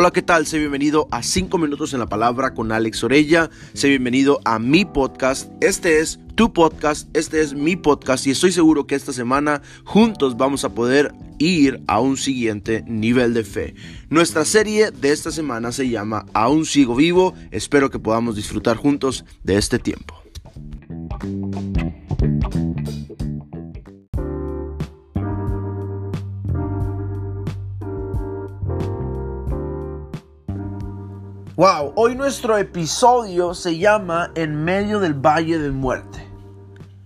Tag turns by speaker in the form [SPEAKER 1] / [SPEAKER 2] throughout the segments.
[SPEAKER 1] Hola, ¿qué tal? Sé bienvenido a 5 minutos en la palabra con Alex Orella. Sé bienvenido a mi podcast. Este es tu podcast, este es mi podcast y estoy seguro que esta semana juntos vamos a poder ir a un siguiente nivel de fe. Nuestra serie de esta semana se llama Aún sigo vivo. Espero que podamos disfrutar juntos de este tiempo. Wow, hoy nuestro episodio se llama En medio del valle de muerte.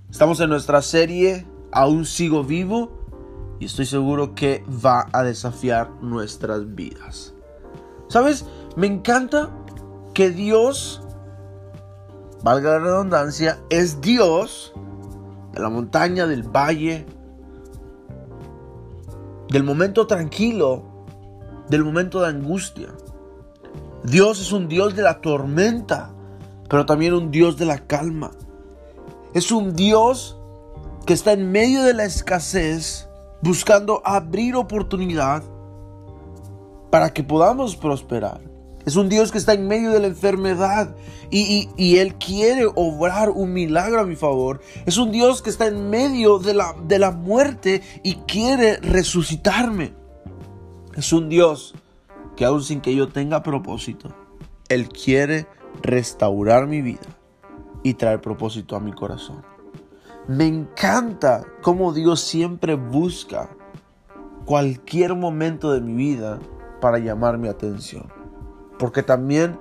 [SPEAKER 1] Estamos en nuestra serie Aún sigo vivo y estoy seguro que va a desafiar nuestras vidas. ¿Sabes? Me encanta que Dios, valga la redundancia, es Dios de la montaña, del valle, del momento tranquilo, del momento de angustia. Dios es un Dios de la tormenta, pero también un Dios de la calma. Es un Dios que está en medio de la escasez, buscando abrir oportunidad para que podamos prosperar. Es un Dios que está en medio de la enfermedad y, Él quiere obrar un milagro a mi favor. Es un Dios que está en medio de la, de la muerte y quiere resucitarme. Es un Dios que aún sin que yo tenga propósito, Él quiere restaurar mi vida y traer propósito a mi corazón. Me encanta cómo Dios siempre busca cualquier momento de mi vida para llamar mi atención. Porque también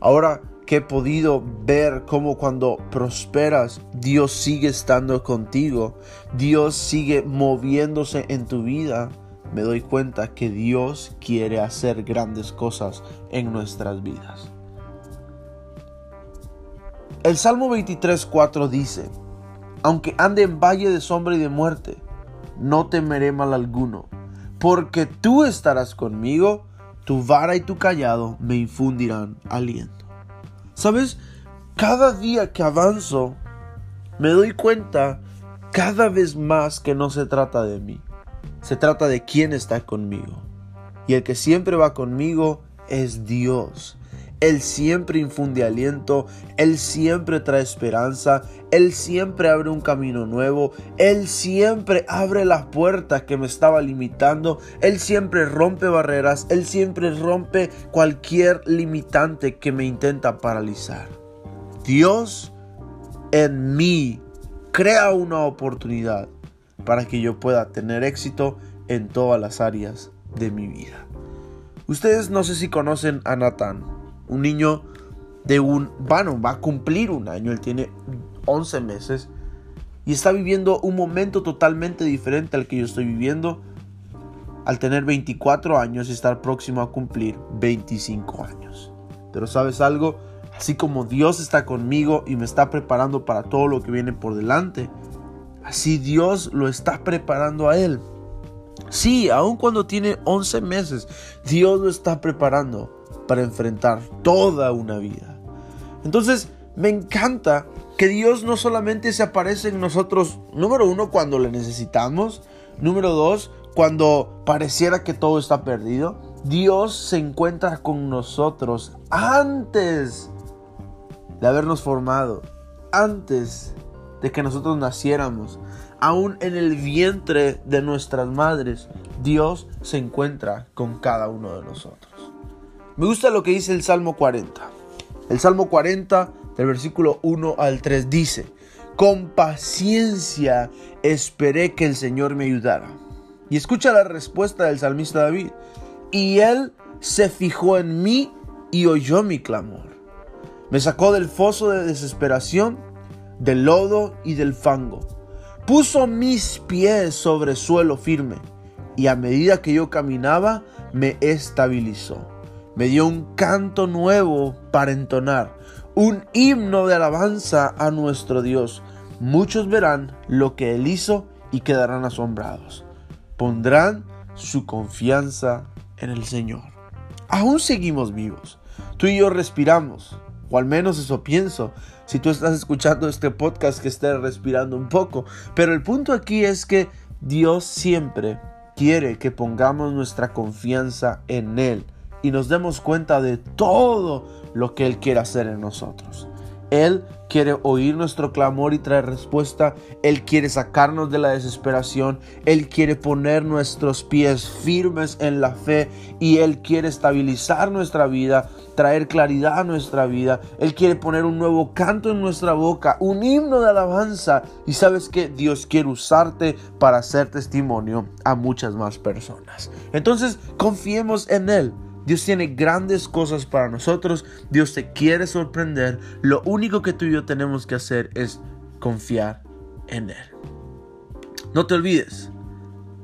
[SPEAKER 1] ahora que he podido ver cómo cuando prosperas, Dios sigue estando contigo, Dios sigue moviéndose en tu vida, me doy cuenta que Dios quiere hacer grandes cosas en nuestras vidas. El Salmo 23.4 dice, aunque ande en valle de sombra y de muerte, no temeré mal alguno, porque tú estarás conmigo, tu vara y tu callado me infundirán aliento. ¿Sabes? Cada día que avanzo, me doy cuenta cada vez más que no se trata de mí se trata de quién está conmigo. Y el que siempre va conmigo es Dios. Él siempre infunde aliento, Él siempre trae esperanza, Él siempre abre un camino nuevo, Él siempre abre las puertas que me estaba limitando, Él siempre rompe barreras, Él siempre rompe cualquier limitante que me intenta paralizar. Dios en mí crea una oportunidad para que yo pueda tener éxito en todas las áreas de mi vida. Ustedes no sé si conocen a Nathan, un niño de un, bueno, va a cumplir un año, él tiene 11 meses y está viviendo un momento totalmente diferente al que yo estoy viviendo al tener 24 años y estar próximo a cumplir 25 años. Pero sabes algo, así como Dios está conmigo y me está preparando para todo lo que viene por delante, Así Dios lo está preparando a él. Sí, aun cuando tiene 11 meses, Dios lo está preparando para enfrentar toda una vida. Entonces, me encanta que Dios no solamente se aparece en nosotros, número uno, cuando le necesitamos, número dos, cuando pareciera que todo está perdido. Dios se encuentra con nosotros antes de habernos formado, antes de que nosotros naciéramos. Aún en el vientre de nuestras madres, Dios se encuentra con cada uno de nosotros. Me gusta lo que dice el Salmo 40. El Salmo 40, del versículo 1 al 3, dice, con paciencia esperé que el Señor me ayudara. Y escucha la respuesta del salmista David. Y él se fijó en mí y oyó mi clamor. Me sacó del foso de desesperación del lodo y del fango. Puso mis pies sobre suelo firme y a medida que yo caminaba me estabilizó. Me dio un canto nuevo para entonar, un himno de alabanza a nuestro Dios. Muchos verán lo que Él hizo y quedarán asombrados. Pondrán su confianza en el Señor. Aún seguimos vivos. Tú y yo respiramos, o al menos eso pienso. Si tú estás escuchando este podcast que estés respirando un poco. Pero el punto aquí es que Dios siempre quiere que pongamos nuestra confianza en Él y nos demos cuenta de todo lo que Él quiere hacer en nosotros. Él quiere oír nuestro clamor y traer respuesta. Él quiere sacarnos de la desesperación. Él quiere poner nuestros pies firmes en la fe y Él quiere estabilizar nuestra vida, traer claridad a nuestra vida. Él quiere poner un nuevo canto en nuestra boca, un himno de alabanza. Y sabes que Dios quiere usarte para hacer testimonio a muchas más personas. Entonces confiemos en Él. Dios tiene grandes cosas para nosotros. Dios te quiere sorprender. Lo único que tú y yo tenemos que hacer es confiar en Él. No te olvides,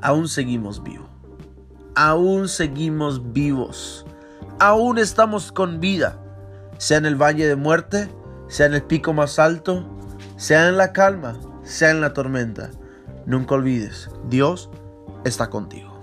[SPEAKER 1] aún seguimos vivos. Aún seguimos vivos. Aún estamos con vida. Sea en el valle de muerte, sea en el pico más alto, sea en la calma, sea en la tormenta. Nunca olvides, Dios está contigo.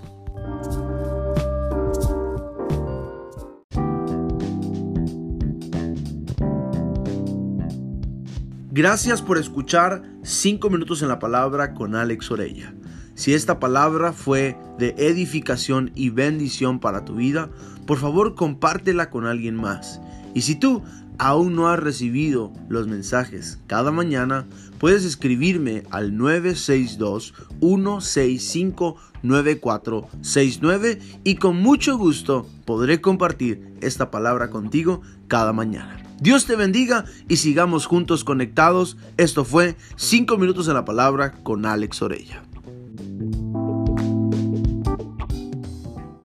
[SPEAKER 1] Gracias por escuchar 5 minutos en la palabra con Alex Orella. Si esta palabra fue de edificación y bendición para tu vida, por favor compártela con alguien más. Y si tú aún no has recibido los mensajes cada mañana, puedes escribirme al 962-165-9469 y con mucho gusto podré compartir esta palabra contigo cada mañana. Dios te bendiga y sigamos juntos conectados. Esto fue 5 minutos en la palabra con Alex Orella.